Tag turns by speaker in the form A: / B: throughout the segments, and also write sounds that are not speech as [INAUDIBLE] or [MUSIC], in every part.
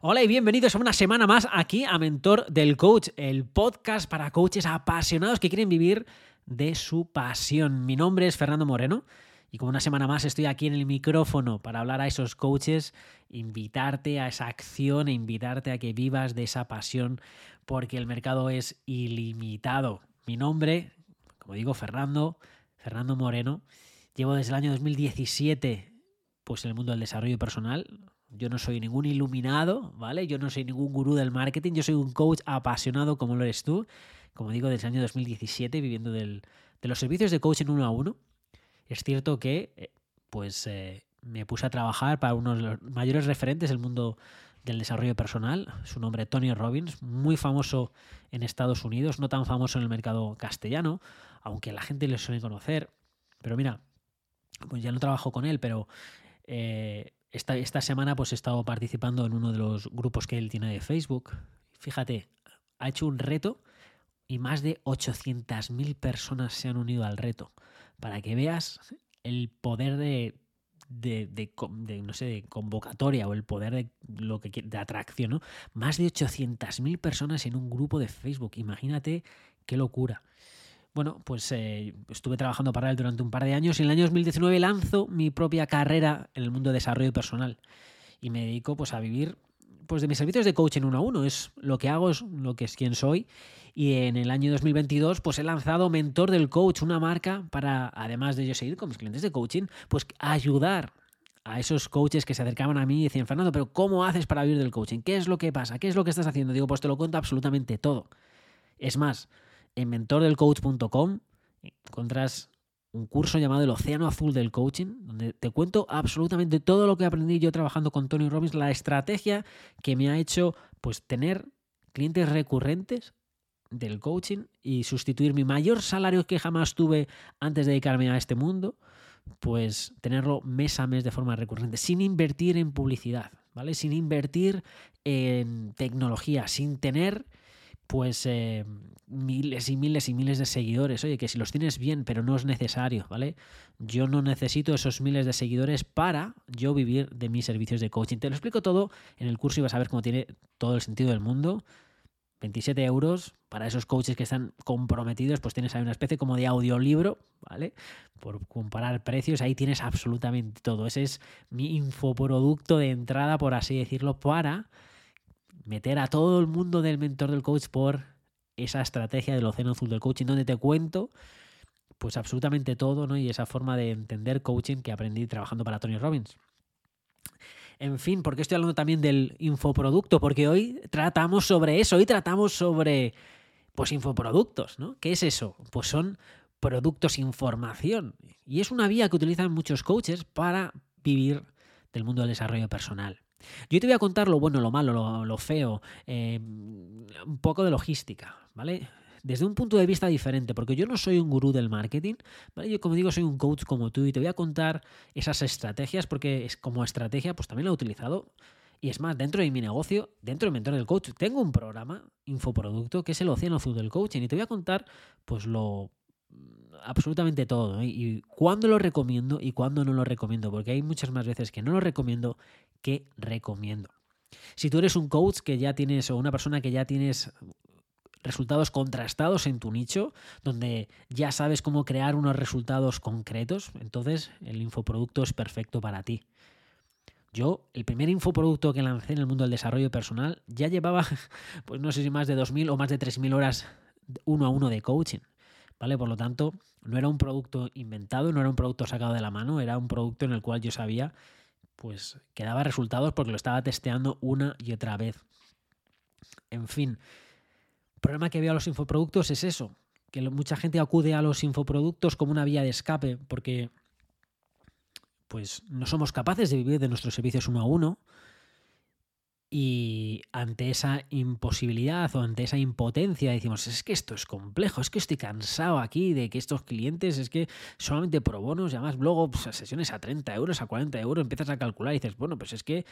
A: Hola y bienvenidos a una semana más aquí a Mentor del Coach, el podcast para coaches apasionados que quieren vivir de su pasión. Mi nombre es Fernando Moreno y como una semana más estoy aquí en el micrófono para hablar a esos coaches, invitarte a esa acción e invitarte a que vivas de esa pasión porque el mercado es ilimitado. Mi nombre, como digo, Fernando, Fernando Moreno. Llevo desde el año 2017 pues en el mundo del desarrollo personal, yo no soy ningún iluminado, ¿vale? Yo no soy ningún gurú del marketing, yo soy un coach apasionado como lo eres tú, como digo, desde el año 2017, viviendo del, de los servicios de coaching uno a uno. Es cierto que, eh, pues, eh, me puse a trabajar para uno de los mayores referentes del mundo del desarrollo personal, su nombre Tony Robbins, muy famoso en Estados Unidos, no tan famoso en el mercado castellano, aunque la gente le suele conocer. Pero mira, pues ya no trabajo con él, pero eh, esta, esta semana pues he estado participando en uno de los grupos que él tiene de Facebook. Fíjate, ha hecho un reto y más de 800.000 personas se han unido al reto. Para que veas el poder de, de, no sé, de convocatoria o el poder de, lo que, de atracción. ¿no? Más de 800.000 personas en un grupo de Facebook. Imagínate qué locura. Bueno, pues eh, estuve trabajando para él durante un par de años y en el año 2019 lanzo mi propia carrera en el mundo de desarrollo personal y me dedico pues a vivir pues de mis servicios de coaching uno a uno, es lo que hago, es lo que es quien soy y en el año 2022 pues he lanzado Mentor del Coach, una marca para además de yo seguir con mis clientes de coaching, pues ayudar a esos coaches que se acercaban a mí y decían, Fernando, pero ¿cómo haces para vivir del coaching? ¿Qué es lo que pasa? ¿Qué es lo que estás haciendo? Digo, pues te lo cuento absolutamente todo. Es más, en mentordelcoach.com encontrás un curso llamado El Océano Azul del Coaching, donde te cuento absolutamente todo lo que aprendí yo trabajando con Tony Robbins, la estrategia que me ha hecho pues tener clientes recurrentes del coaching y sustituir mi mayor salario que jamás tuve antes de dedicarme a este mundo, pues tenerlo mes a mes de forma recurrente, sin invertir en publicidad, ¿vale? Sin invertir en tecnología, sin tener pues eh, miles y miles y miles de seguidores. Oye, que si los tienes bien, pero no es necesario, ¿vale? Yo no necesito esos miles de seguidores para yo vivir de mis servicios de coaching. Te lo explico todo en el curso y vas a ver cómo tiene todo el sentido del mundo. 27 euros para esos coaches que están comprometidos, pues tienes ahí una especie como de audiolibro, ¿vale? Por comparar precios, ahí tienes absolutamente todo. Ese es mi infoproducto de entrada, por así decirlo, para meter a todo el mundo del mentor del coach por esa estrategia del océano azul del coaching, donde te cuento pues absolutamente todo, ¿no? Y esa forma de entender coaching que aprendí trabajando para Tony Robbins. En fin, ¿por qué estoy hablando también del infoproducto? Porque hoy tratamos sobre eso, hoy tratamos sobre pues infoproductos, ¿no? ¿Qué es eso? Pues son productos información. Y es una vía que utilizan muchos coaches para vivir del mundo del desarrollo personal. Yo te voy a contar lo bueno, lo malo, lo, feo, em, un poco de logística, ¿vale? Desde un punto de vista diferente, porque yo no soy un gurú del marketing, ¿vale? Yo como digo soy un coach como tú y te voy a contar esas estrategias porque es como estrategia pues también lo he utilizado y es más, dentro de mi negocio, dentro del mentor del coach, tengo un programa, infoproducto, que es el Océano Azul del Coaching. Y te voy a contar, pues, lo absolutamente todo. Y cuándo lo recomiendo y cuándo no lo recomiendo, porque hay muchas más veces que no lo recomiendo que recomiendo. Si tú eres un coach que ya tienes o una persona que ya tienes resultados contrastados en tu nicho, donde ya sabes cómo crear unos resultados concretos, entonces el infoproducto es perfecto para ti. Yo, el primer infoproducto que lancé en el mundo del desarrollo personal, ya llevaba, [LAUGHS] pues no sé si más de 2.000 o más de 3.000 horas uno a uno de coaching. ¿vale? Por lo tanto, no era un producto inventado, no era un producto sacado de la mano, era un producto en el cual yo sabía pues que daba resultados porque lo estaba testeando una y otra vez. En fin, el problema que veo a los infoproductos es eso, que mucha gente acude a los infoproductos como una vía de escape porque pues no somos capaces de vivir de nuestros servicios uno a uno, y ante esa imposibilidad o ante esa impotencia decimos, es que esto es complejo, es que estoy cansado aquí de que estos clientes, es que solamente pro bonos y además luego pues, sesiones a 30 euros, a 40 euros, empiezas a calcular y dices, bueno, pues es que,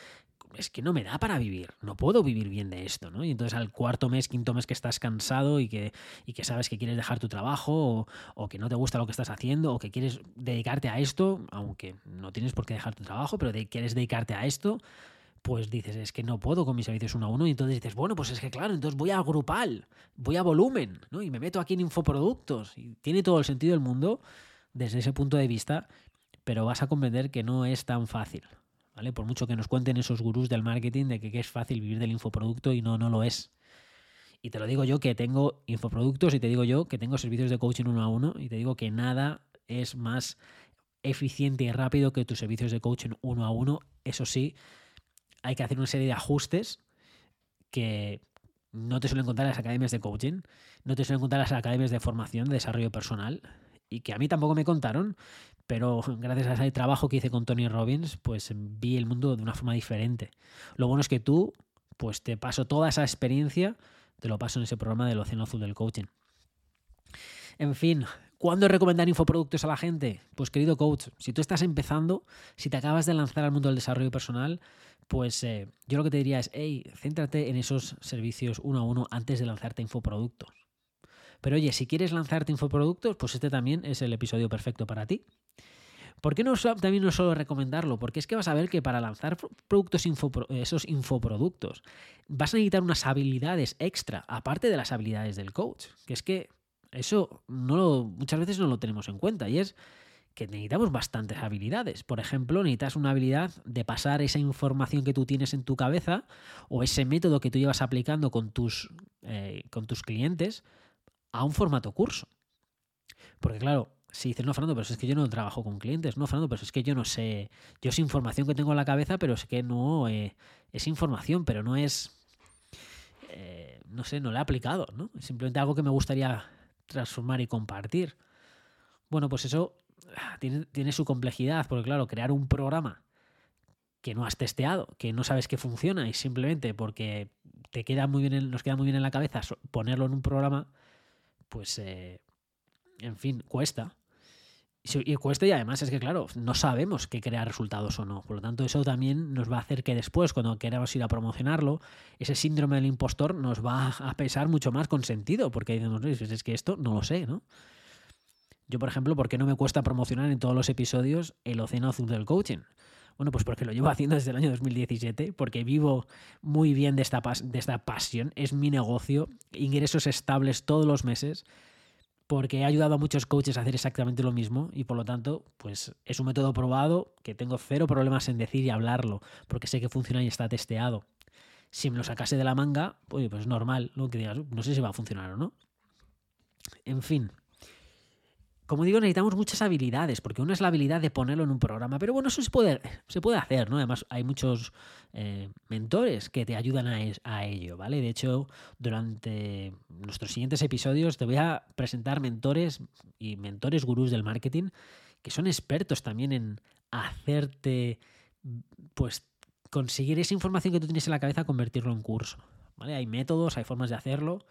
A: es que no me da para vivir, no puedo vivir bien de esto, ¿no? Y entonces al cuarto mes, quinto mes que estás cansado y que, y que sabes que quieres dejar tu trabajo o, o que no te gusta lo que estás haciendo o que quieres dedicarte a esto, aunque no tienes por qué dejar tu trabajo, pero quieres dedicarte a esto, pues dices, es que no puedo con mis servicios uno a uno. Y entonces dices, bueno, pues es que claro, entonces voy a grupal, voy a volumen, ¿no? Y me meto aquí en infoproductos. Y tiene todo el sentido del mundo desde ese punto de vista, pero vas a comprender que no es tan fácil. ¿Vale? Por mucho que nos cuenten esos gurús del marketing de que, es fácil vivir del infoproducto y no, no lo es. Y te lo digo yo que tengo infoproductos y te digo yo que tengo servicios de coaching uno a uno y te digo que nada es más eficiente y rápido que tus servicios de coaching uno a uno. Eso sí, hay que hacer una serie de ajustes que no te suelen encontrar en las academias de coaching, no te suelen encontrar en las academias de formación, de desarrollo personal, y que a mí tampoco me contaron, pero [LAUGHS] gracias a ese trabajo que hice con Tony Robbins, pues vi el mundo de una forma diferente. Lo bueno es que tú, pues te paso toda esa experiencia, te lo paso en ese programa del Océano Azul del Coaching. En fin, ¿Cuándo recomendar infoproductos a la gente? Pues querido coach, si tú estás empezando, si te acabas de lanzar al mundo del desarrollo personal, pues eh, yo lo que te diría es, hey, céntrate en esos servicios uno a uno antes de lanzarte infoproductos. Pero oye, si quieres lanzarte infoproductos, pues este también es el episodio perfecto para ti. ¿Por qué no también no solo recomendarlo? Porque es que vas a ver que para lanzar productos esos infoproductos vas a necesitar unas habilidades extra, aparte de las habilidades del coach. Que es que eso no muchas veces no lo tenemos en cuenta y es que necesitamos bastantes habilidades. Por ejemplo, necesitas una habilidad de pasar esa información que tú tienes en tu cabeza o ese método que tú llevas aplicando con tus, eh, con tus clientes a un formato curso. Porque claro, si dices, no, Fernando, pero es que yo no trabajo con clientes, no, Fernando, pero es que yo no sé, yo es información que tengo en la cabeza, pero es que no, eh, es información, pero no es, eh, no sé, no la he aplicado, ¿no? Es simplemente algo que me gustaría transformar y compartir. Bueno, pues eso ah, tiene, su complejidad, porque claro, crear un programa que no has testeado, que no sabes que funciona y simplemente porque te queda muy bien, nos queda muy bien en la cabeza ponerlo en un programa, pues, eh, en fin, cuesta. Y cuesta y además es que, claro, no sabemos qué crea resultados o no. Por lo tanto, eso también nos va a hacer que después, cuando queramos ir a promocionarlo, ese síndrome del impostor nos va a pesar mucho más con sentido, porque decimos, es que esto no lo sé, ¿no? Yo, por ejemplo, ¿por qué no me cuesta promocionar en todos los episodios el océano azul del coaching? Bueno, pues porque lo llevo [LAUGHS] haciendo desde el año 2017, porque vivo muy bien de esta, de esta pasión, es mi negocio, ingresos estables todos los meses porque he ayudado a muchos coaches a hacer exactamente lo mismo y por lo tanto, pues es un método probado que tengo cero problemas en decir y hablarlo, porque sé que funciona y está testeado. Si me lo sacase de la manga, pues, pues normal, ¿no? Que digas, no sé si va a funcionar o no. En fin, como digo, necesitamos muchas habilidades, porque una es la habilidad de ponerlo en un programa, pero bueno, eso se puede, se puede hacer, ¿no? Además, hay muchos eh, mentores que te ayudan a, ello, ¿vale? De hecho, durante nuestros siguientes episodios te voy a presentar mentores y mentores gurús del marketing que son expertos también en hacerte, pues, conseguir esa información que tú tienes en la cabeza, convertirlo en curso, ¿vale? Hay métodos, hay formas de hacerlo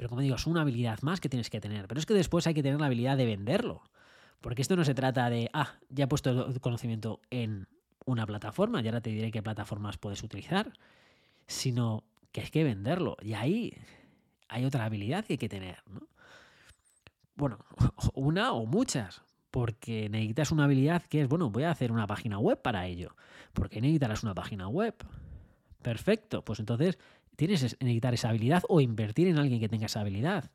A: pero como digo, es una habilidad más que tienes que tener. Pero es que después hay que tener la habilidad de venderlo. Porque esto no se trata de, ah, ya he puesto el conocimiento en una plataforma y ahora te diré qué plataformas puedes utilizar, sino que hay que venderlo. Y ahí hay otra habilidad que hay que tener. ¿no? Bueno, [LAUGHS] una o muchas, porque necesitas una habilidad que es, bueno, voy a hacer una página web para ello. porque necesitarás una página web? Perfecto, pues entonces tienes que necesitar esa habilidad o invertir en alguien que tenga esa habilidad.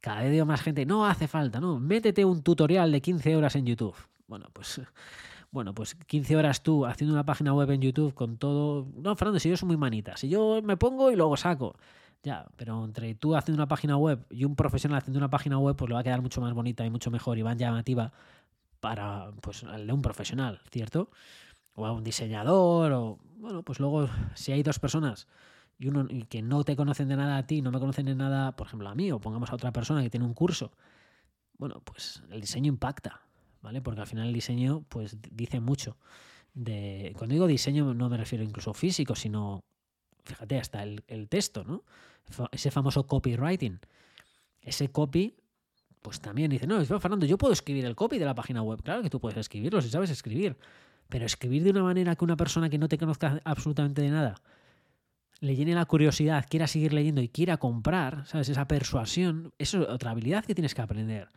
A: Cada vez veo más gente, no hace falta, no, métete un tutorial de 15 horas en YouTube. Bueno, pues [LAUGHS] bueno, pues 15 horas tú haciendo una página web en YouTube con todo. No, Fernando, si yo soy muy manita. Si yo me pongo y luego saco. Ya, pero entre tú haciendo una página web y un profesional haciendo una página web, pues le va a quedar mucho más bonita y mucho mejor y más llamativa para pues, el de un profesional, ¿cierto? O a un diseñador, o bueno, pues luego si hay dos personas y uno y que no te conocen de nada a ti, no me conocen de nada, por ejemplo, a mí, o pongamos a otra persona que tiene un curso, bueno, pues el diseño impacta, ¿vale? Porque al final el diseño, pues dice mucho. De, cuando digo diseño no me refiero incluso físico, sino, fíjate, hasta el, texto, ¿no? Ese famoso copywriting. Ese copy, pues también dice, no, Fernando, yo puedo escribir el copy de la página web. Claro que tú puedes escribirlo si sabes escribir. Pero escribir de una manera que una persona que no te conozca absolutamente de nada le llene la curiosidad, quiera seguir leyendo y quiera comprar, ¿sabes? Esa persuasión, eso es otra habilidad que tienes que aprender.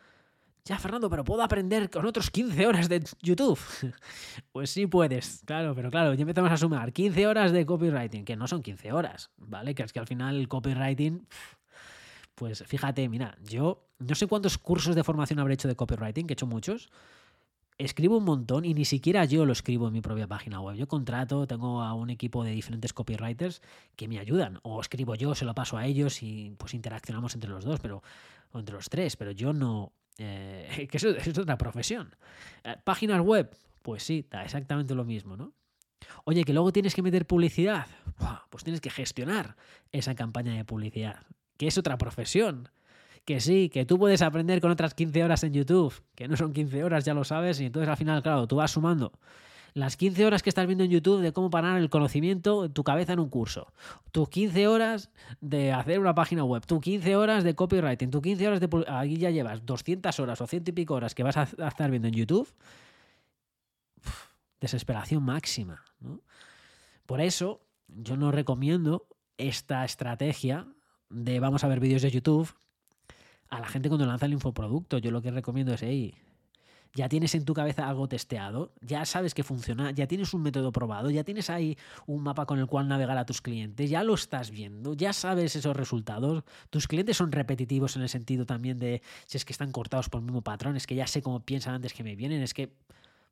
A: Ya, Fernando, pero puedo aprender con otros 15 horas de YouTube. [LAUGHS] pues sí puedes, claro, pero claro, ya empezamos a sumar 15 horas de copywriting, que no son 15 horas, ¿vale? Que es que al final el copywriting, pues fíjate, mira, yo no sé cuántos cursos de formación habré hecho de copywriting, que he hecho muchos. Escribo un montón y ni siquiera yo lo escribo en mi propia página web. Yo contrato, tengo a un equipo de diferentes copywriters que me ayudan. O escribo yo, se lo paso a ellos y pues interaccionamos entre los dos, pero, o entre los tres. Pero yo no, eh, [LAUGHS] que eso, es otra profesión. Eh, páginas web, pues sí, da exactamente lo mismo, ¿no? Oye, que luego tienes que meter publicidad, pues tienes que gestionar esa campaña de publicidad, que es otra profesión. Que sí, que tú puedes aprender con otras 15 horas en YouTube, que no son 15 horas, ya lo sabes, y entonces al final, claro, tú vas sumando las 15 horas que estás viendo en YouTube de cómo parar el conocimiento en tu cabeza en un curso, tus 15 horas de hacer una página web, tus 15 horas de copywriting, tus 15 horas de... Aquí ya llevas 200 horas o ciento y pico horas que vas a estar viendo en YouTube. desesperación máxima. Por eso yo no recomiendo esta estrategia de vamos a ver vídeos de YouTube a la gente cuando lanza el infoproducto. Yo lo que recomiendo es, hey, ya tienes en tu cabeza algo testeado, ya sabes que funciona, ya tienes un método probado, ya tienes ahí un mapa con el cual navegar a tus clientes, ya lo estás viendo, ya sabes esos resultados. Tus clientes son repetitivos en el sentido también de si es que están cortados por el mismo patrón, es que ya sé cómo piensan antes que me vienen, es que,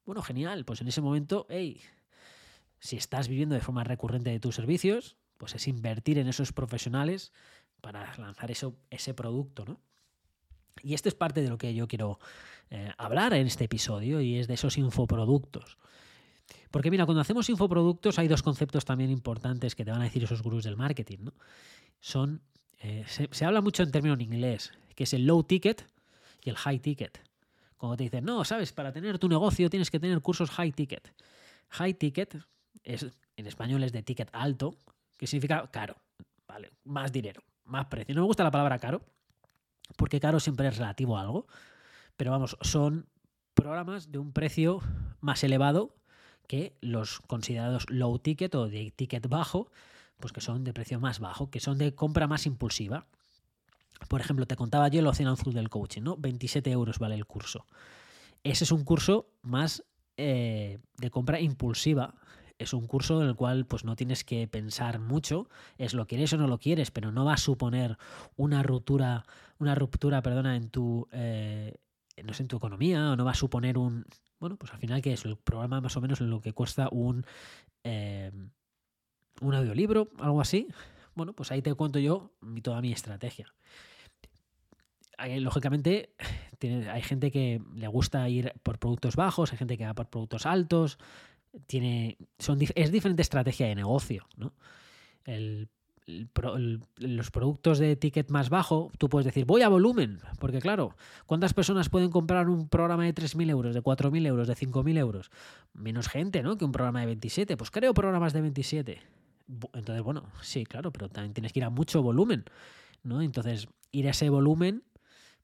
A: bueno, genial, pues en ese momento, hey, si estás viviendo de forma recurrente de tus servicios, pues es invertir en esos profesionales para lanzar eso, ese producto, ¿no? Y esto es parte de lo que yo quiero eh, hablar en este episodio y es de esos infoproductos. Porque mira, cuando hacemos infoproductos hay dos conceptos también importantes que te van a decir esos gurús del marketing. ¿no? Son, eh, se, habla mucho en términos en inglés, que es el low ticket y el high ticket. Cuando te dicen, no, sabes, para tener tu negocio tienes que tener cursos high ticket. High ticket es, en español es de ticket alto, que significa caro, ¿vale? Más dinero, más precio. No me gusta la palabra caro, porque caro siempre es relativo a algo, pero vamos, son programas de un precio más elevado que los considerados low ticket o de ticket bajo, pues que son de precio más bajo, que son de compra más impulsiva. Por ejemplo, te contaba yo el Océano Azul del coaching, ¿no? 27 euros vale el curso. Ese es un curso más eh, de compra impulsiva, es un curso en el cual pues no tienes que pensar mucho, es lo quieres o no lo quieres, pero no va a suponer una ruptura, una ruptura, perdona, en tu eh, no sé, en tu economía, o no va a suponer un. Bueno, pues al final, que es? El programa más o menos en lo que cuesta un. Eh, un audiolibro, algo así. Bueno, pues ahí te cuento yo toda mi estrategia. Lógicamente, hay gente que le gusta ir por productos bajos, hay gente que va por productos altos, tiene, son, es diferente estrategia de negocio. ¿no? los productos de ticket más bajo, tú puedes decir, voy a volumen, porque claro, ¿cuántas personas pueden comprar un programa de 3.000 euros, de 4.000 euros, de 5.000 euros? Menos gente, ¿no? Que un programa de 27. Pues creo programas de 27. Entonces, bueno, sí, claro, pero también tienes que ir a mucho volumen, ¿no? Entonces, ir a ese volumen,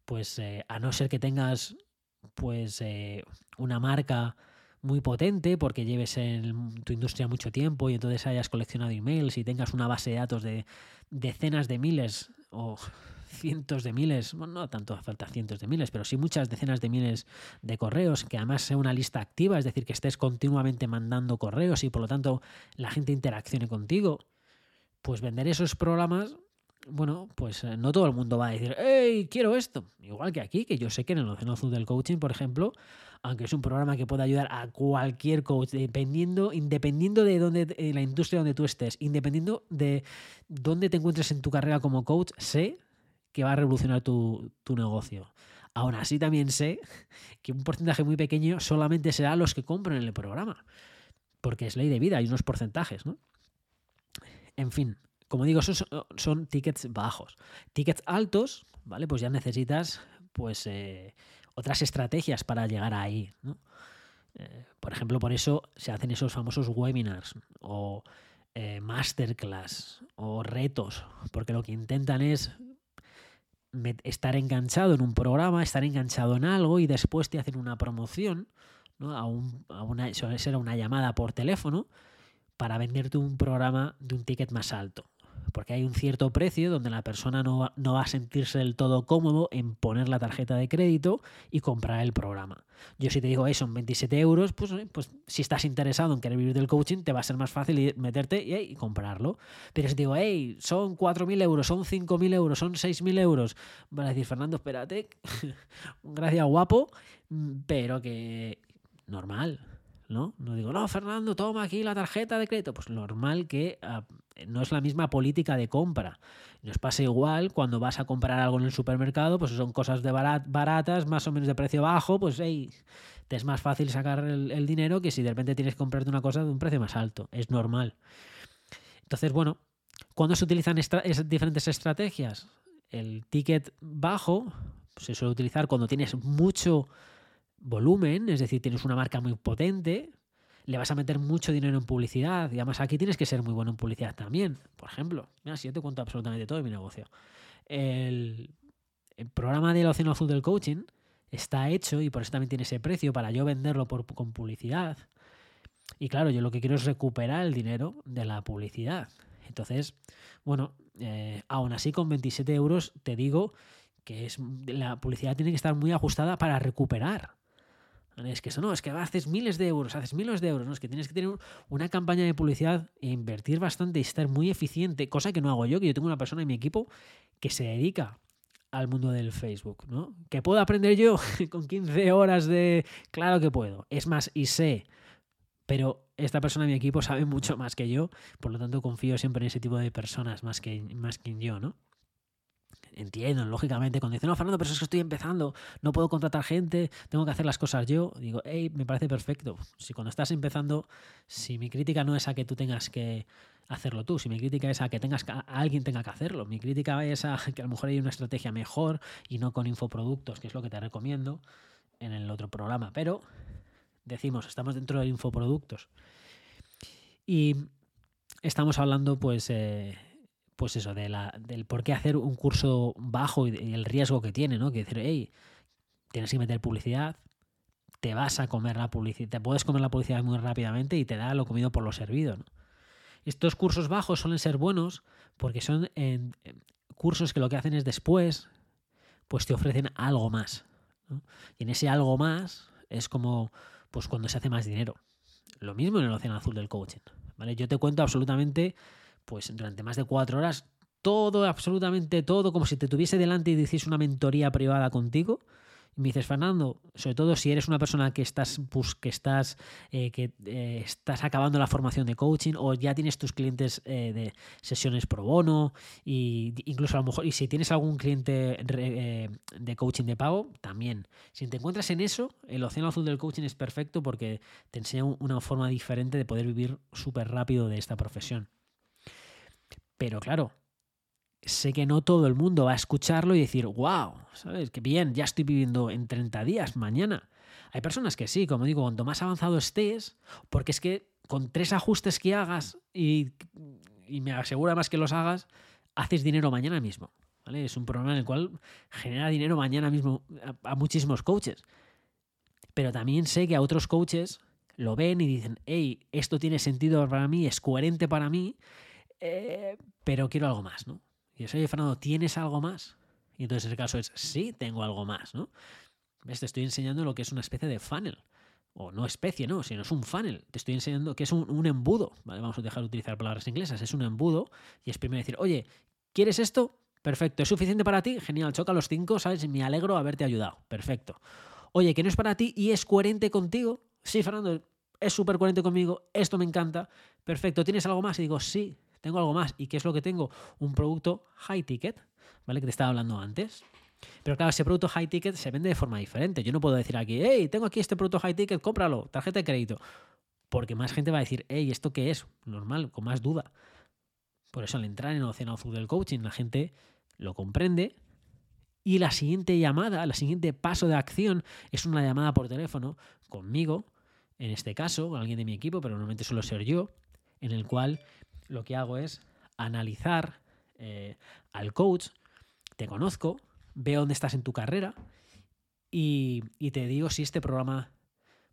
A: pues eh, a no ser que tengas, pues, eh, una marca muy potente porque lleves en tu industria mucho tiempo y entonces hayas coleccionado emails y tengas una base de datos de decenas de miles o cientos de miles, bueno, no tanto falta cientos de miles, pero sí muchas decenas de miles de correos, que además sea una lista activa, es decir, que estés continuamente mandando correos y por lo tanto la gente interaccione contigo, pues vender esos programas bueno, pues eh, no todo el mundo va a decir, hey, quiero esto. Igual que aquí, que yo sé que en el Océano Azul del Coaching, por ejemplo, aunque es un programa que puede ayudar a cualquier coach, dependiendo, independiendo de dónde, la industria donde tú estés, independiendo de dónde te encuentres en tu carrera como coach, sé que va a revolucionar tu, tu negocio. Aún así también sé que un porcentaje muy pequeño solamente será los que compren el programa, porque es ley de vida, hay unos porcentajes, ¿no? En fin, como digo, son, son tickets bajos. Tickets altos, ¿vale? Pues ya necesitas pues eh, otras estrategias para llegar ahí. Eh, por ejemplo, por eso se hacen esos famosos webinars o eh, masterclass o retos, porque lo que intentan es estar enganchado en un programa, estar enganchado en algo y después te hacen una promoción, ¿no? a, un, a una, suele ser una llamada por teléfono para venderte un programa de un ticket más alto porque hay un cierto precio donde la persona no va, no va, a sentirse del todo cómodo en poner la tarjeta de crédito y comprar el programa. Yo si te digo, son 27 euros, pues, pues si estás interesado en querer vivir del coaching, te va a ser más fácil meterte y, comprarlo. Pero si te digo, hey, son 4.000 euros, son 5.000 euros, son 6.000 euros, van a decir, Fernando, espérate, [LAUGHS] gracias guapo, pero que normal, ¿no? No digo, no, Fernando, toma aquí la tarjeta de crédito. Pues normal que uh, no es la misma política de compra. Nos pasa igual cuando vas a comprar algo en el supermercado, pues son cosas de barat, baratas, más o menos de precio bajo, pues hey, te es más fácil sacar el, dinero que si de repente tienes que comprarte una cosa de un precio más alto. Es normal. Entonces, bueno, ¿cuándo se utilizan diferentes estrategias? El ticket bajo se suele utilizar cuando tienes mucho volumen, es decir, tienes una marca muy potente, le vas a meter mucho dinero en publicidad y además aquí tienes que ser muy bueno en publicidad también. Por ejemplo, mira, si yo te cuento absolutamente todo de mi negocio. El, el programa del Océano Azul del Coaching está hecho y por eso también tiene ese precio para yo venderlo por, con publicidad. Y claro, yo lo que quiero es recuperar el dinero de la publicidad. Entonces, bueno, eh, aún así con 27 euros te digo que es, la publicidad tiene que estar muy ajustada para recuperar es que eso no, es que haces miles de euros, haces miles de euros, no, es que tienes que tener una campaña de publicidad e invertir bastante y estar muy eficiente, cosa que no hago yo, que yo tengo una persona en mi equipo que se dedica al mundo del Facebook, ¿no? ¿Que puedo aprender yo [LAUGHS] con 15 horas de... Claro que puedo. Es más, y sé, pero esta persona en mi equipo sabe mucho más que yo, por lo tanto confío siempre en ese tipo de personas más que, más que en yo, ¿no? Entiendo, lógicamente, cuando dicen, no, Fernando, pero es que estoy empezando, no puedo contratar gente, tengo que hacer las cosas yo, digo, hey, me parece perfecto. Si cuando estás empezando, si mi crítica no es a que tú tengas que hacerlo tú, si mi crítica es a que tengas a alguien tenga que hacerlo, mi crítica es a que a lo mejor hay una estrategia mejor y no con infoproductos, que es lo que te recomiendo en el otro programa, pero decimos, estamos dentro de infoproductos. Y estamos hablando, pues, eh, pues eso, de la, del por qué hacer un curso bajo y, el riesgo que tiene, ¿no? Que decir, hey, tienes que meter publicidad, te vas a comer la publicidad, te puedes comer la publicidad muy rápidamente y te da lo comido por lo servido, ¿no? Estos cursos bajos suelen ser buenos porque son en, cursos que lo que hacen es después, pues te ofrecen algo más. ¿no? Y en ese algo más es como pues cuando se hace más dinero. Lo mismo en el océano azul del coaching. ¿vale? Yo te cuento absolutamente pues durante más de cuatro horas, todo, absolutamente todo, como si te tuviese delante y hiciese una mentoría privada contigo. Y me dices, Fernando, sobre todo si eres una persona que estás, pues, que estás, eh, que eh, estás acabando la formación de coaching o ya tienes tus clientes eh, de sesiones pro bono, y incluso a lo mejor, y si tienes algún cliente re, de coaching de pago, también. Si te encuentras en eso, el océano azul del coaching es perfecto porque te enseña una forma diferente de poder vivir súper rápido de esta profesión. Pero claro, sé que no todo el mundo va a escucharlo y decir, wow, ¿sabes? Que bien, ya estoy viviendo en 30 días, mañana. Hay personas que sí, como digo, cuanto más avanzado estés, porque es que con tres ajustes que hagas y, y me asegura más que los hagas, haces dinero mañana mismo. ¿vale? Es un programa en el cual genera dinero mañana mismo a, a muchísimos coaches. Pero también sé que a otros coaches lo ven y dicen, hey, esto tiene sentido para mí, es coherente para mí eh, pero quiero algo más, ¿no? Y yo soy Fernando, ¿tienes algo más? Y entonces el caso es, sí, tengo algo más, ¿no? ¿Ves? Te estoy enseñando lo que es una especie de funnel. O no especie, no, sino es un funnel. Te estoy enseñando que es un, un embudo. ¿vale? Vamos a dejar de utilizar palabras inglesas. Es un embudo y es primero decir, oye, ¿quieres esto? Perfecto. ¿Es suficiente para ti? Genial. Choca los cinco, ¿sabes? Me alegro haberte ayudado. Perfecto. Oye, que no es para ti y es coherente contigo. Sí, Fernando, es súper coherente conmigo. Esto me encanta. Perfecto. ¿Tienes algo más? Y digo, sí, tengo algo más. ¿Y qué es lo que tengo? Un producto high ticket, ¿vale? Que te estaba hablando antes. Pero claro, ese producto high ticket se vende de forma diferente. Yo no puedo decir aquí, hey, tengo aquí este producto high ticket, cómpralo, tarjeta de crédito. Porque más gente va a decir, hey, ¿esto qué es? Normal, con más duda. Por eso al entrar en el Océano Azul del Coaching, la gente lo comprende. Y la siguiente llamada, la siguiente paso de acción es una llamada por teléfono conmigo, en este caso, con alguien de mi equipo, pero normalmente suelo ser yo, en el cual lo que hago es analizar eh, al coach, te conozco, veo dónde estás en tu carrera y, te digo si este programa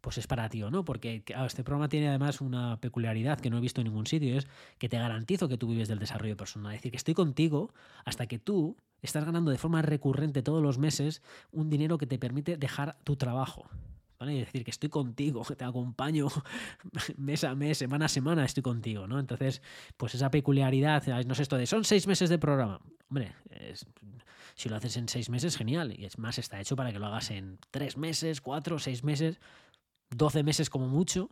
A: pues es para ti o no, porque este programa tiene además una peculiaridad que no he visto en ningún sitio, es que te garantizo que tú vives del desarrollo personal, es decir, que estoy contigo hasta que tú estás ganando de forma recurrente todos los meses un dinero que te permite dejar tu trabajo. Es decir, que estoy contigo, que te acompaño [LAUGHS] mes a mes, semana a semana, estoy contigo, ¿no? Entonces, pues esa peculiaridad, no sé esto de son seis meses de programa. Hombre, si lo haces en seis meses, genial. Y es más, está hecho para que lo hagas en tres meses, cuatro, seis meses. 12 meses como mucho.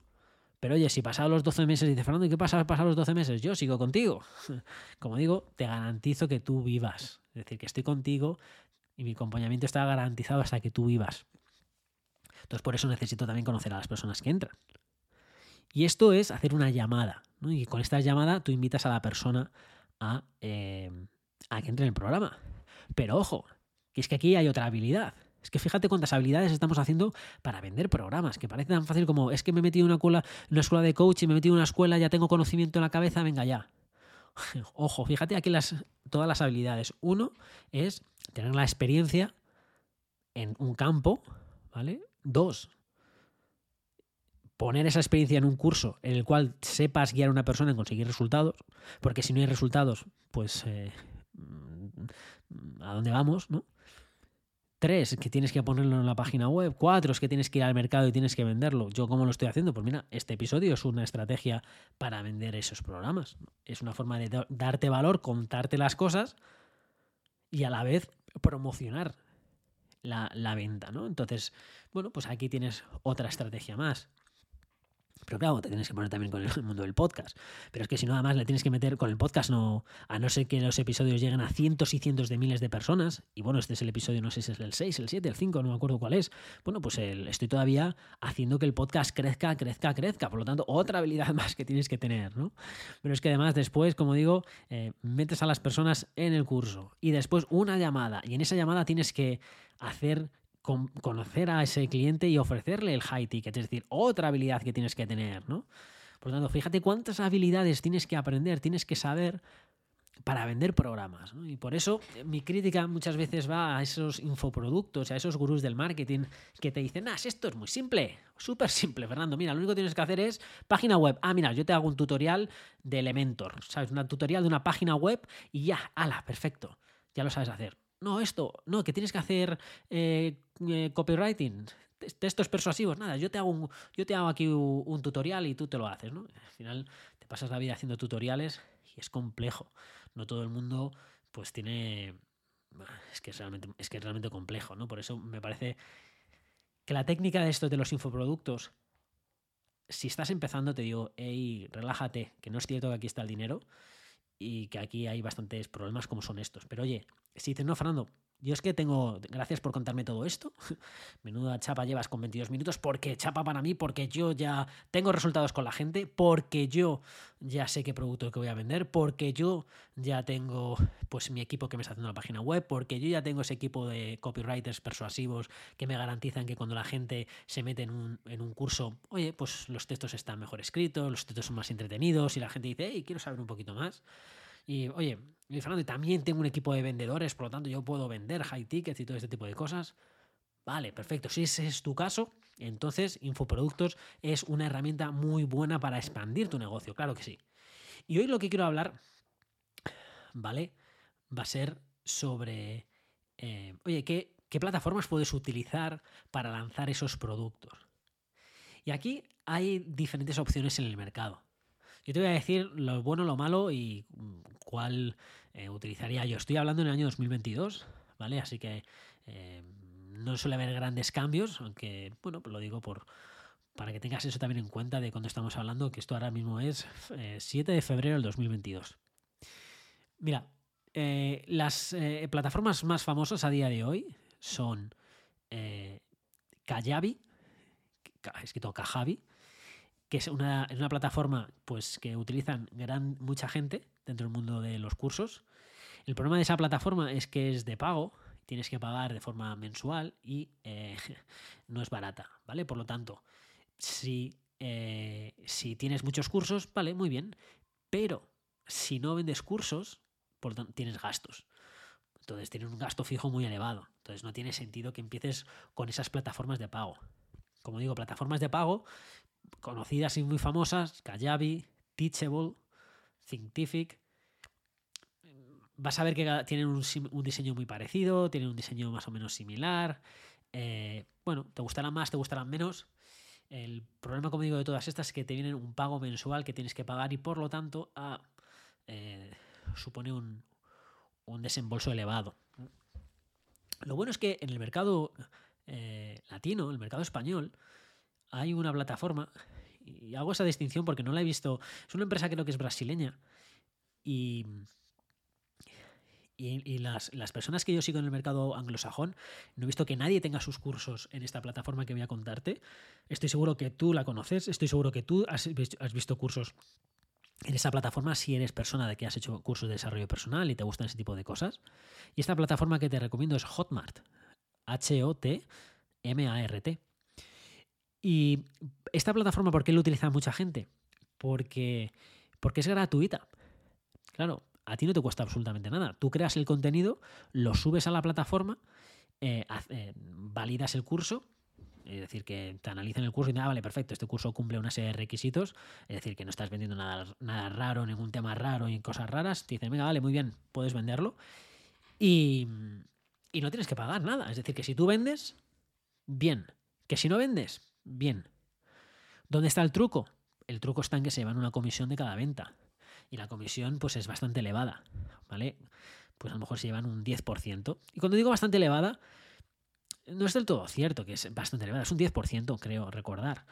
A: Pero oye, si pasado los 12 meses, dice Fernando, ¿y qué pasa pasado los 12 meses? Yo sigo contigo. [LAUGHS] Como digo, te garantizo que tú vivas. Es decir, que estoy contigo y mi acompañamiento está garantizado hasta que tú vivas. Entonces, por eso necesito también conocer a las personas que entran. Y esto es hacer una llamada. Y con esta llamada tú invitas a la persona a, eh, a que entre en el programa. Pero ojo, que es que aquí hay otra habilidad. Es que fíjate cuántas habilidades estamos haciendo para vender programas, que parece tan fácil como es que me he metido en una, una escuela de coaching, me he metido en una escuela, ya tengo conocimiento en la cabeza, venga ya. [LAUGHS] Ojo, fíjate aquí las, todas las habilidades. Uno es tener la experiencia en un campo, ¿vale? Dos, poner esa experiencia en un curso en el cual sepas guiar a una persona en conseguir resultados, porque si no hay resultados, pues eh, mm, ¿a dónde vamos? ¿no? Tres, que tienes que ponerlo en la página web. Cuatro, es que tienes que ir al mercado y tienes que venderlo. ¿Yo cómo lo estoy haciendo? Pues mira, este episodio es una estrategia para vender esos programas. Es una forma de darte valor, contarte las cosas y a la vez promocionar la, la venta, ¿no? Entonces, bueno, pues aquí tienes otra estrategia más. Pero claro, te tienes que poner también con el [LAUGHS] mundo del podcast. Pero es que si no, además le tienes que meter con el podcast, no, a no ser que los episodios lleguen a cientos y cientos de miles de personas. Y bueno, este es el episodio, no sé si es el 6, el 7, el 5, no me acuerdo cuál es. Bueno, pues estoy todavía haciendo que el podcast crezca, crezca, crezca. Por lo tanto, otra habilidad [LAUGHS] más que tienes que tener, ¿no? Pero es que además después, como digo, eh, metes a las personas en el curso y después una llamada. Y en esa llamada tienes que hacer conocer a ese cliente y ofrecerle el high ticket, es decir, otra habilidad que tienes que tener, ¿no? Por lo tanto, fíjate cuántas habilidades tienes que aprender, tienes que saber para vender programas. Y por eso eh, mi crítica muchas veces va a esos infoproductos, a esos gurús del marketing que te dicen, ah, esto es muy simple, súper simple, Fernando. Mira, lo único que tienes que hacer es página web. Ah, mira, yo te hago un tutorial de Elementor, ¿sabes? Un tutorial de una página web y ya, ala, perfecto, ya lo sabes hacer no, esto, no, que tienes que hacer eh, eh, copywriting, textos persuasivos, nada, yo te hago, un, yo te hago aquí un, tutorial y tú te lo haces, ¿no? Al final te pasas la vida haciendo tutoriales y es complejo. No todo el mundo pues tiene... Es que es realmente, es que es realmente complejo, ¿no? Por eso me parece que la técnica de esto de los infoproductos, si estás empezando, te digo, hey, relájate, que no es cierto que aquí está el dinero y que aquí hay bastantes problemas como son estos. Pero oye, si dices, no, Fernando, yo es que tengo, gracias por contarme todo esto. [LAUGHS] Menuda chapa llevas con 22 minutos, porque chapa para mí, porque yo ya tengo resultados con la gente, porque yo ya sé qué producto que voy a vender, porque yo ya tengo pues mi equipo que me está haciendo la página web, porque yo ya tengo ese equipo de copywriters persuasivos que me garantizan que cuando la gente se mete en un, en un curso, oye, pues los textos están mejor escritos, los textos son más entretenidos y la gente dice, hey, quiero saber un poquito más. Y oye, Fernando, también tengo un equipo de vendedores, por lo tanto yo puedo vender high tickets y todo este tipo de cosas. Vale, perfecto. Si ese es tu caso, entonces Infoproductos es una herramienta muy buena para expandir tu negocio, claro que sí. Y hoy lo que quiero hablar, ¿vale? Va a ser sobre, eh, oye, ¿qué, ¿qué plataformas puedes utilizar para lanzar esos productos? Y aquí hay diferentes opciones en el mercado. Yo te voy a decir lo bueno, lo malo y mm, cuál eh, utilizaría yo. Estoy hablando en el año 2022, ¿vale? Así que eh, no suele haber grandes cambios, aunque, bueno, lo digo por para que tengas eso también en cuenta de cuando estamos hablando, que esto ahora mismo es 7 eh, de febrero del 2022. Mira, las plataformas más famosas a día de hoy son Kajabi, escrito Kajabi, que es una, una plataforma pues, que utilizan gran, mucha gente dentro del mundo de los cursos. El problema de esa plataforma es que es de pago, tienes que pagar de forma mensual y eh, [LAUGHS] no es barata, ¿vale? Por lo tanto, si, eh, si tienes muchos cursos, vale, muy bien, pero si no vendes cursos, por tanto, tienes gastos. Entonces tienes un gasto fijo muy elevado. Entonces no tiene sentido que empieces con esas plataformas de pago. como digo, plataformas de pago conocidas y muy famosas, Kajabi, Teachable, Thinkific. Vas a ver que tienen un, diseño muy parecido, tienen un diseño más o menos similar. Eh, bueno, te gustarán más, te gustarán menos. El problema, como digo, de todas estas es que te vienen un pago mensual que tienes que pagar y por lo tanto eh, supone un, un, desembolso elevado. Lo bueno es que en el mercado eh, latino, el mercado español, hay una plataforma, y hago esa distinción porque no la he visto, es una empresa creo que es brasileña, y, y, las, personas que yo sigo en el mercado anglosajón, no he visto que nadie tenga sus cursos en esta plataforma que voy a contarte. Estoy seguro que tú la conoces, estoy seguro que tú has has visto cursos en esa plataforma si eres persona de que has hecho cursos de desarrollo personal y te gustan ese tipo de cosas. Y esta plataforma que te recomiendo es Hotmart. H-O-T-M-A-R-T. Y esta plataforma, ¿por qué la utiliza mucha gente? Porque, porque es gratuita. Claro, a ti no te cuesta absolutamente nada. Tú creas el contenido, lo subes a la plataforma, eh, eh, validas el curso es decir, que te analicen el curso y dicen, ah, vale, perfecto, este curso cumple una serie de requisitos. Es decir, que no estás vendiendo nada, nada raro, ningún tema raro y cosas raras. Te dicen, venga, vale, muy bien, puedes venderlo. Y, y no tienes que pagar nada. Es decir, que si tú vendes, bien. Que si no vendes, bien. ¿Dónde está el truco? El truco está en que se llevan una comisión de cada venta. Y la comisión, pues, es bastante elevada. ¿Vale? Pues a lo mejor se llevan un 10%. Y cuando digo bastante elevada, no es del todo cierto, que es bastante elevada, es un 10%, creo recordar.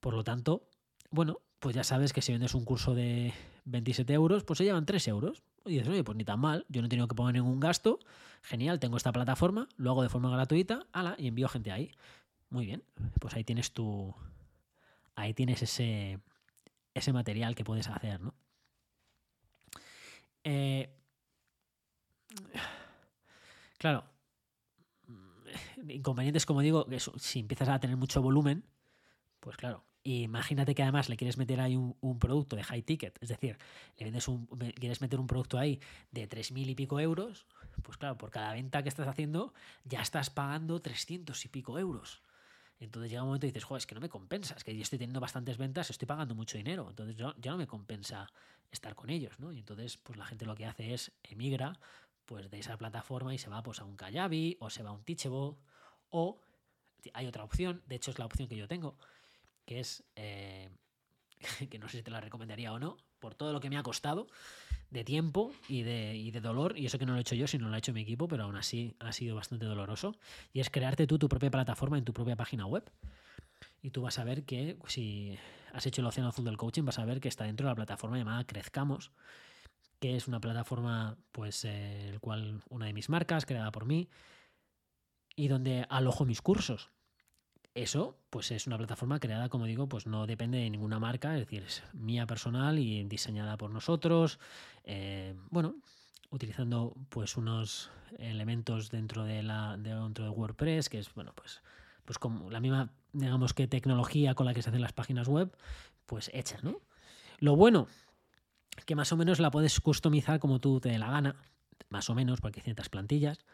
A: Por lo tanto, bueno, pues ya sabes que si vendes un curso de 27 euros, pues se llevan 3 euros. Y dices, oye, pues ni tan mal, yo no he tenido que poner ningún gasto, genial, tengo esta plataforma, lo hago de forma gratuita, ala, y envío gente ahí. Muy bien, pues ahí tienes tu. Ahí tienes ese, ese material que puedes hacer, ¿no? Eh, claro, inconvenientes, como digo, que si empiezas a tener mucho volumen, pues claro. Imagínate que además le quieres meter ahí un, producto de high ticket, es decir, le vendes un, quieres meter un producto ahí de 3.000 y pico euros, pues claro, por cada venta que estás haciendo ya estás pagando 300 y pico euros. Entonces llega un momento y dices, joder, es que no me compensa, es que yo estoy teniendo bastantes ventas, estoy pagando mucho dinero, entonces ya no me compensa estar con ellos, ¿no? Y entonces, pues la gente lo que hace es emigra pues de esa plataforma y se va pues a un Kajabi o se va a un Teachable o hay otra opción, de hecho es la opción que yo tengo, que es, eh, [LAUGHS] que no sé si te la recomendaría o no, por todo lo que me ha costado de tiempo y de, de, dolor, y eso que no lo he hecho yo, sino lo ha hecho mi equipo, pero aún así ha sido bastante doloroso, y es crearte tú tu propia plataforma en tu propia página web. Y tú vas a ver que si has hecho el océano azul del coaching, vas a ver que está dentro de la plataforma llamada Crezcamos, que es una plataforma, pues, eh, el cual una de mis marcas, creada por mí, y donde alojo mis cursos. Eso, pues es una plataforma creada, como digo, pues no depende de ninguna marca, es decir, es mía personal y diseñada por nosotros. Eh, bueno, utilizando pues unos elementos dentro de la dentro de WordPress, que es bueno, pues pues como la misma digamos que tecnología con la que se hacen las páginas web, pues hecha, ¿no? Lo bueno que más o menos la puedes customizar como tú te dé la gana, más o menos, porque hay ciertas plantillas.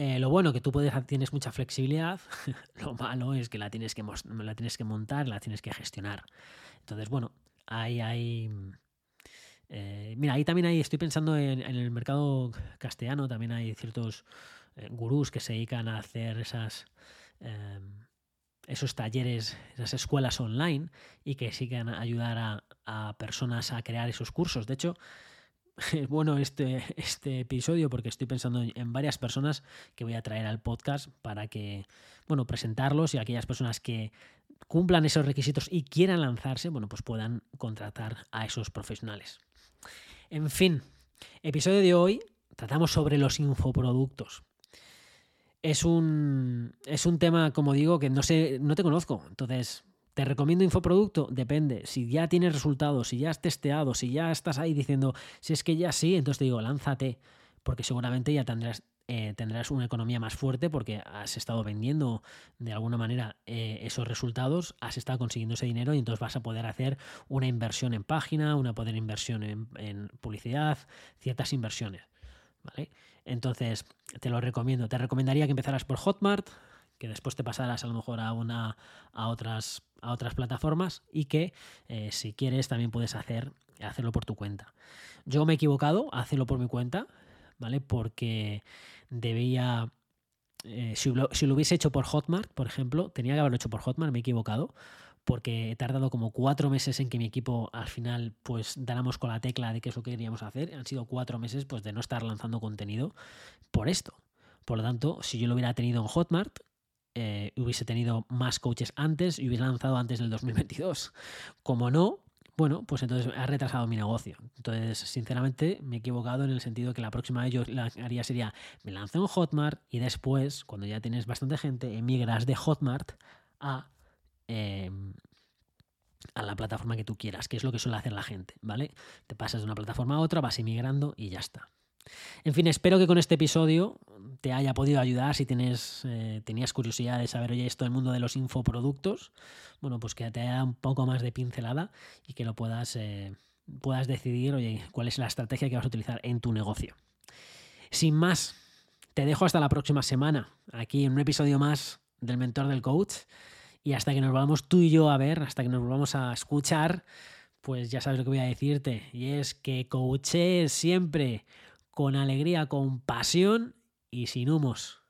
A: Eh, lo bueno que tú puedes, tienes mucha flexibilidad, [LAUGHS] lo malo es que la tienes que, la tienes que montar, la tienes que gestionar. Entonces, bueno, ahí hay... Eh, mira, también hay, estoy pensando en, el mercado castellano, también hay ciertos eh, gurús que se dedican a hacer esas, esos talleres, esas escuelas online y que sigan a ayudar a personas a crear esos cursos. De hecho, [LAUGHS] bueno este, este episodio porque estoy pensando en varias personas que voy a traer al podcast para que, bueno, presentarlos y aquellas personas que cumplan esos requisitos y quieran lanzarse, bueno, pues puedan contratar a esos profesionales. En fin, episodio de hoy tratamos sobre los infoproductos. Es un, es un tema, como digo, que no sé, no te conozco. Entonces, ¿Te recomiendo infoproducto? Depende. Si ya tienes resultados, si ya has testeado, si ya estás ahí diciendo, si es que ya sí, entonces te digo, lánzate, porque seguramente ya tendrás, eh, tendrás una economía más fuerte porque has estado vendiendo de alguna manera eh, esos resultados, has estado consiguiendo ese dinero y entonces vas a poder hacer una inversión en página, una poder inversión en, en publicidad, ciertas inversiones. ¿vale? Entonces, te lo recomiendo. Te recomendaría que empezaras por Hotmart, que después te pasarás a lo mejor a, una, a, otras, a otras plataformas y que eh, si quieres también puedes hacer, hacerlo por tu cuenta. Yo me he equivocado hacerlo por mi cuenta, ¿vale? Porque debía... Eh, si, lo, si, lo, hubiese hecho por Hotmart, por ejemplo, tenía que haberlo hecho por Hotmart, me he equivocado, porque he tardado como cuatro meses en que mi equipo al final pues dáramos con la tecla de qué es lo que queríamos hacer. Han sido cuatro meses pues de no estar lanzando contenido por esto. Por lo tanto, si yo lo hubiera tenido en Hotmart, eh, hubiese tenido más coaches antes y hubiese lanzado antes del 2022. Como no, bueno, pues entonces ha retrasado mi negocio. Entonces, sinceramente, me he equivocado en el sentido que la próxima vez yo haría sería, me lanzo en Hotmart y después, cuando ya tienes bastante gente, emigras de Hotmart a, em, a la plataforma que tú quieras, que es lo que suele hacer la gente, ¿vale? Te pasas de una plataforma a otra, vas emigrando y ya está. En fin, espero que con este episodio te haya podido ayudar si tienes, eh, tenías curiosidad de saber, oye, esto del mundo de los infoproductos, bueno, pues que te haya un poco más de pincelada y que lo puedas, eh, puedas decidir, oye, cuál es la estrategia que vas a utilizar en tu negocio. Sin más, te dejo hasta la próxima semana, aquí en un episodio más del Mentor del Coach. Y hasta que nos volvamos tú y yo a ver, hasta que nos volvamos a escuchar, pues ya sabes lo que voy a decirte. Y es que coaches siempre con alegría, con pasión y sin humos.